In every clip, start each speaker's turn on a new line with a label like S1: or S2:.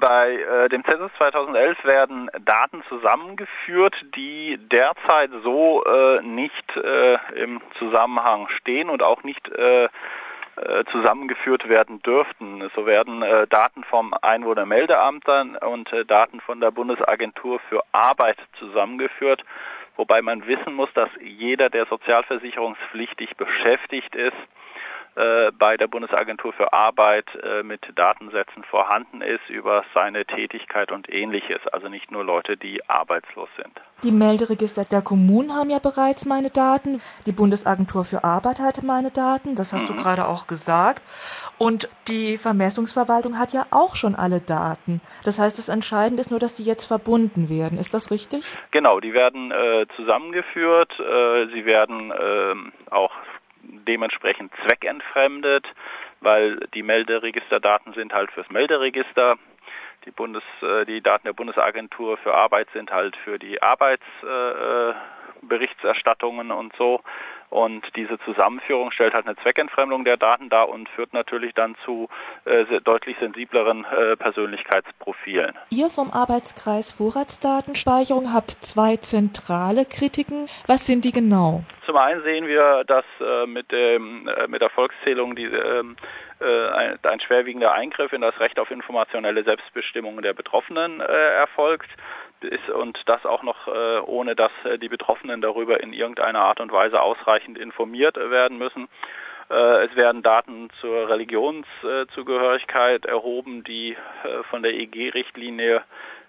S1: Bei äh, dem Zensus 2011 werden Daten zusammengeführt, die derzeit so äh, nicht äh, im Zusammenhang stehen und auch nicht äh, äh, zusammengeführt werden dürften. So werden äh, Daten vom Einwohnermeldeamt dann und äh, Daten von der Bundesagentur für Arbeit zusammengeführt, wobei man wissen muss, dass jeder, der sozialversicherungspflichtig beschäftigt ist, bei der Bundesagentur für Arbeit äh, mit Datensätzen vorhanden ist über seine Tätigkeit und ähnliches. Also nicht nur Leute, die arbeitslos sind.
S2: Die Melderegister der Kommunen haben ja bereits meine Daten. Die Bundesagentur für Arbeit hatte meine Daten. Das hast mhm. du gerade auch gesagt. Und die Vermessungsverwaltung hat ja auch schon alle Daten. Das heißt, das Entscheidende ist nur, dass die jetzt verbunden werden. Ist das richtig?
S1: Genau, die werden äh, zusammengeführt. Äh, sie werden äh, auch dementsprechend zweckentfremdet, weil die Melderegisterdaten sind halt fürs Melderegister. Die, Bundes, äh, die Daten der Bundesagentur für Arbeit sind halt für die Arbeitsberichterstattungen und so. Und diese Zusammenführung stellt halt eine Zweckentfremdung der Daten dar und führt natürlich dann zu äh, deutlich sensibleren äh, Persönlichkeitsprofilen.
S2: Ihr vom Arbeitskreis Vorratsdatenspeicherung habt zwei zentrale Kritiken. Was sind die genau?
S1: Zum einen sehen wir, dass äh, mit, dem, äh, mit der Volkszählung die, ähm, äh, ein, ein, schwerwiegender Eingriff in das Recht auf informationelle Selbstbestimmung der Betroffenen äh, erfolgt ist und das auch noch äh, ohne dass äh, die Betroffenen darüber in irgendeiner Art und Weise ausreichend informiert werden müssen. Äh, es werden Daten zur Religionszugehörigkeit erhoben, die äh, von der EG-Richtlinie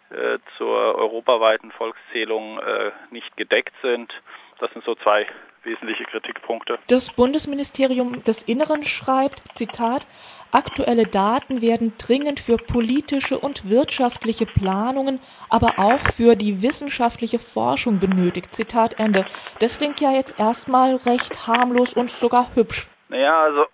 S1: äh, zur europaweiten Volkszählung äh, nicht gedeckt sind. Das sind so zwei wesentliche Kritikpunkte.
S2: Das Bundesministerium des Inneren schreibt, Zitat, aktuelle Daten werden dringend für politische und wirtschaftliche Planungen, aber auch für die wissenschaftliche Forschung benötigt. Zitat Ende. Das klingt ja jetzt erstmal recht harmlos und sogar hübsch.
S1: Naja, also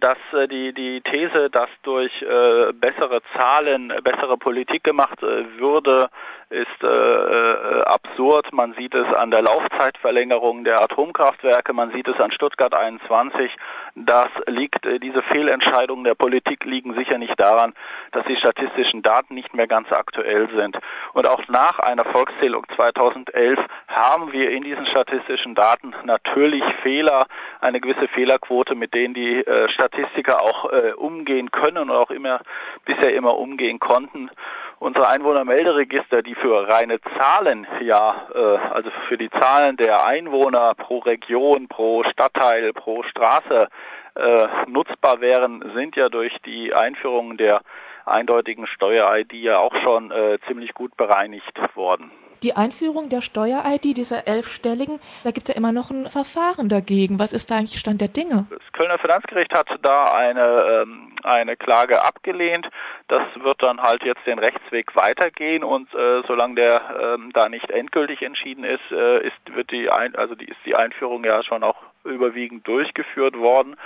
S1: dass äh, die die These, dass durch äh, bessere Zahlen bessere Politik gemacht würde, ist äh, äh, absurd. Man sieht es an der Laufzeitverlängerung der Atomkraftwerke, man sieht es an Stuttgart 21. Das liegt, äh, diese Fehlentscheidungen der Politik liegen sicher nicht daran, dass die statistischen Daten nicht mehr ganz aktuell sind. Und auch nach einer Volkszählung 2011 haben wir in diesen statistischen Daten natürlich Fehler, eine gewisse Fehlerquote, mit denen die äh, Statistiker auch äh, umgehen können und auch immer bisher immer umgehen konnten. Unsere Einwohnermelderegister, die für reine Zahlen ja, äh, also für die Zahlen der Einwohner pro Region, pro Stadtteil, pro Straße äh, nutzbar wären, sind ja durch die Einführung der eindeutigen Steuer-ID ja auch schon äh, ziemlich gut bereinigt worden
S2: die Einführung der Steuer-ID, dieser elfstelligen, da gibt es ja immer noch ein Verfahren dagegen. Was ist da eigentlich Stand der Dinge?
S1: Das Kölner Finanzgericht hat da eine, ähm, eine Klage abgelehnt. Das wird dann halt jetzt den Rechtsweg weitergehen und äh, solange der ähm, da nicht endgültig entschieden ist, äh, ist wird die ein, also die ist die Einführung ja schon auch überwiegend durchgeführt worden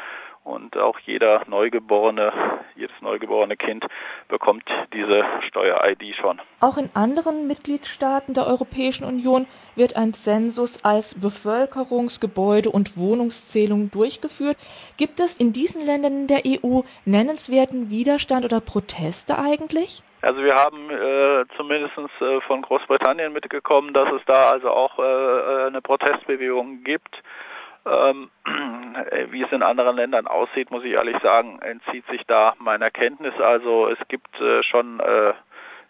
S1: und auch jeder Neugeborene, jedes neugeborene Kind bekommt diese Steuer-ID schon.
S2: Auch in anderen Mitgliedstaaten der Europäischen Union wird ein Zensus als Bevölkerungs-, Gebäude- und Wohnungszählung durchgeführt. Gibt es in diesen Ländern der EU nennenswerten Widerstand oder Proteste eigentlich?
S1: Also wir haben äh, zumindest äh, von Großbritannien mitgekommen, dass es da also auch äh, äh eine Protestbewegung gibt. Ähm, wie es in anderen Ländern aussieht, muss ich ehrlich sagen, entzieht sich da meiner Kenntnis. Also es gibt äh, schon äh,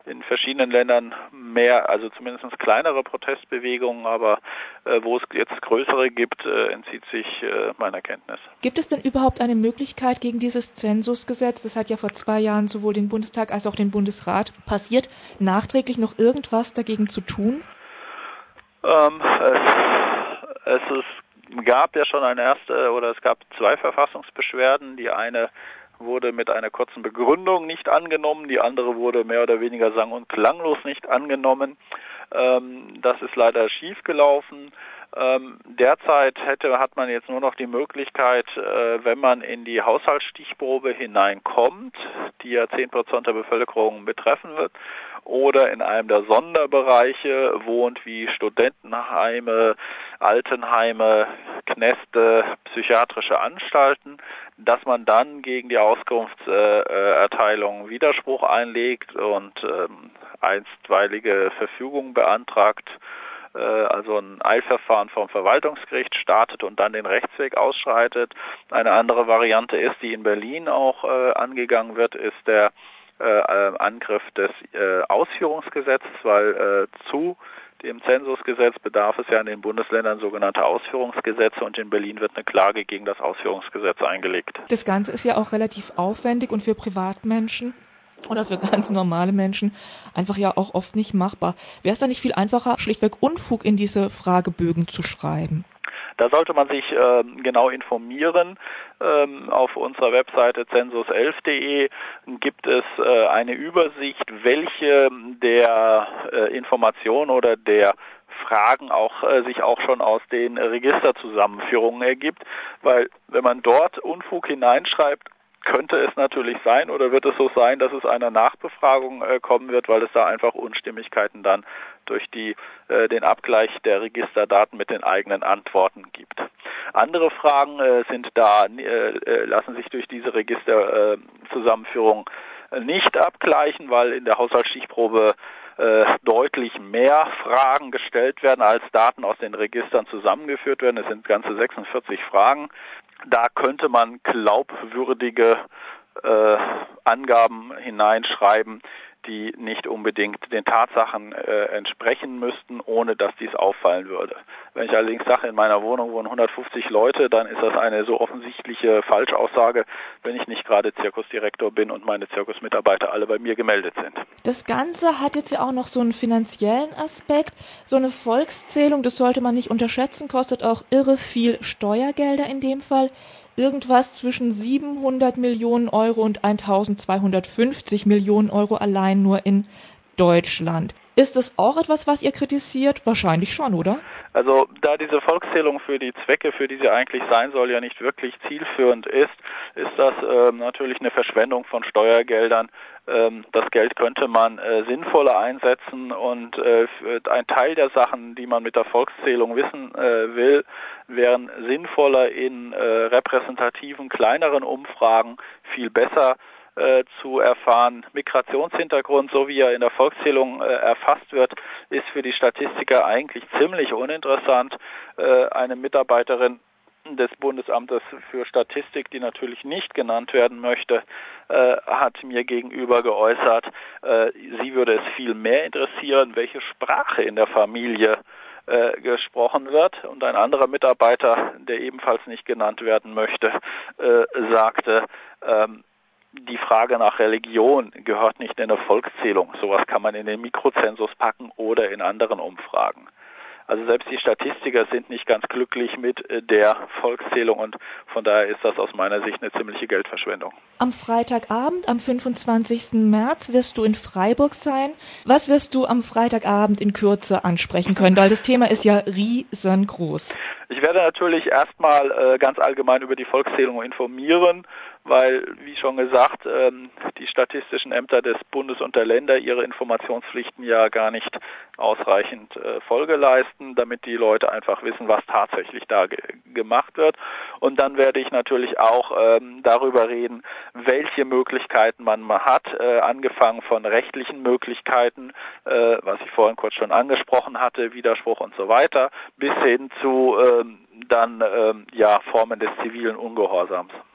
S1: in verschiedenen Ländern mehr, also zumindest kleinere Protestbewegungen, aber äh, wo es jetzt größere gibt, äh, entzieht sich äh, meiner Kenntnis.
S2: Gibt es denn überhaupt eine Möglichkeit gegen dieses Zensusgesetz, das hat ja vor zwei Jahren sowohl den Bundestag als auch den Bundesrat passiert, nachträglich noch irgendwas dagegen zu tun?
S1: Ähm, es, es ist gab ja schon eine erste oder es gab zwei Verfassungsbeschwerden. Die eine wurde mit einer kurzen Begründung nicht angenommen, die andere wurde mehr oder weniger sang- und klanglos nicht angenommen. Ähm, das ist leider schiefgelaufen. Ähm, derzeit hätte, hat man jetzt nur noch die Möglichkeit, äh, wenn man in die Haushaltsstichprobe hineinkommt, die ja zehn Prozent der Bevölkerung betreffen wird, oder in einem der Sonderbereiche wohnt, wie Studentenheime, Altenheime, Kneste, psychiatrische Anstalten, dass man dann gegen die Auskunftserteilung Widerspruch einlegt und ähm, einstweilige Verfügung beantragt, äh, also ein Eilverfahren vom Verwaltungsgericht startet und dann den Rechtsweg ausschreitet. Eine andere Variante ist, die in Berlin auch äh, angegangen wird, ist der äh, Angriff des Ausführungsgesetzes, weil zu dem Zensusgesetz bedarf es ja in den Bundesländern sogenannter Ausführungsgesetze und in Berlin wird eine Klage gegen das Ausführungsgesetz eingelegt.
S2: Das Ganze ist ja auch relativ aufwendig und für Privatmenschen oder für ganz normale Menschen einfach ja auch oft nicht machbar. Wäre es da nicht viel einfacher, schlichtweg Unfug in diese Fragebögen zu schreiben?
S1: Da sollte man sich äh, genau informieren. Ähm, auf unserer Webseite census11.de gibt es äh, eine Übersicht, welche der äh, Informationen oder der Fragen auch äh, sich auch schon aus den Registerzusammenführungen ergibt, weil wenn man dort Unfug hineinschreibt, könnte es natürlich sein oder wird es so sein, dass es einer Nachbefragung äh, kommen wird, weil es da einfach Unstimmigkeiten dann durch die, äh, den Abgleich der Registerdaten mit den eigenen Antworten gibt. Andere Fragen äh, sind da, äh, äh, lassen sich durch diese Registerzusammenführung äh, nicht abgleichen, weil in der Haushaltsstichprobe deutlich mehr Fragen gestellt werden, als Daten aus den Registern zusammengeführt werden. Es sind ganze 46 Fragen da könnte man glaubwürdige äh, Angaben hineinschreiben, die nicht unbedingt den Tatsachen äh, entsprechen müssten, ohne dass dies auffallen würde. Wenn ich allerdings sage, in meiner Wohnung wohnen 150 Leute, dann ist das eine so offensichtliche Falschaussage, wenn ich nicht gerade Zirkusdirektor bin und meine Zirkusmitarbeiter alle bei mir gemeldet sind.
S2: Das Ganze hat jetzt ja auch noch so einen finanziellen Aspekt. So eine Volkszählung, das sollte man nicht unterschätzen, kostet auch irre viel Steuergelder in dem Fall irgendwas zwischen 700 Millionen Euro und 1250 Millionen Euro allein nur in Deutschland. Ist das auch etwas, was ihr kritisiert? Wahrscheinlich schon, oder?
S1: Also da diese Volkszählung für die Zwecke, für die sie eigentlich sein soll, ja nicht wirklich zielführend ist, ist das ähm, natürlich eine Verschwendung von Steuergeldern. Ähm, das Geld könnte man äh, sinnvoller einsetzen und äh, ein Teil der Sachen, die man mit der Volkszählung wissen äh, will, wären sinnvoller in äh, repräsentativen kleineren Umfragen viel besser äh, zu erfahren. Migrationshintergrund, so wie er in der Volkszählung äh, erfasst wird, ist für die Statistiker eigentlich ziemlich uninteressant. Äh, eine Mitarbeiterin des Bundesamtes für Statistik, die natürlich nicht genannt werden möchte, äh, hat mir gegenüber geäußert, äh, sie würde es viel mehr interessieren, welche Sprache in der Familie äh, gesprochen wird. Und ein anderer Mitarbeiter, der ebenfalls nicht genannt werden möchte, äh, sagte, ähm, die Frage nach Religion gehört nicht in eine Volkszählung. Sowas kann man in den Mikrozensus packen oder in anderen Umfragen. Also selbst die Statistiker sind nicht ganz glücklich mit äh, der Volkszählung und von daher ist das aus meiner Sicht eine ziemliche Geldverschwendung.
S2: Am Freitagabend, am 25. März, wirst du in Freiburg sein. Was wirst du am Freitagabend in Kürze ansprechen können? Weil das Thema ist ja riesengroß.
S1: Ich werde natürlich erstmal äh, ganz allgemein über die Volkszählung informieren weil, wie schon gesagt, ähm, die statistischen Ämter des Bundes und der Länder ihre Informationspflichten ja gar nicht ausreichend äh, Folge leisten, damit die Leute einfach wissen, was tatsächlich da ge gemacht wird. Und dann werde ich natürlich auch ähm, darüber reden, welche Möglichkeiten man hat, äh, angefangen von rechtlichen Möglichkeiten, äh, was ich vorhin kurz schon angesprochen hatte, Widerspruch und so weiter, bis hin zu ähm, dann ähm, ja Formen des zivilen Ungehorsams.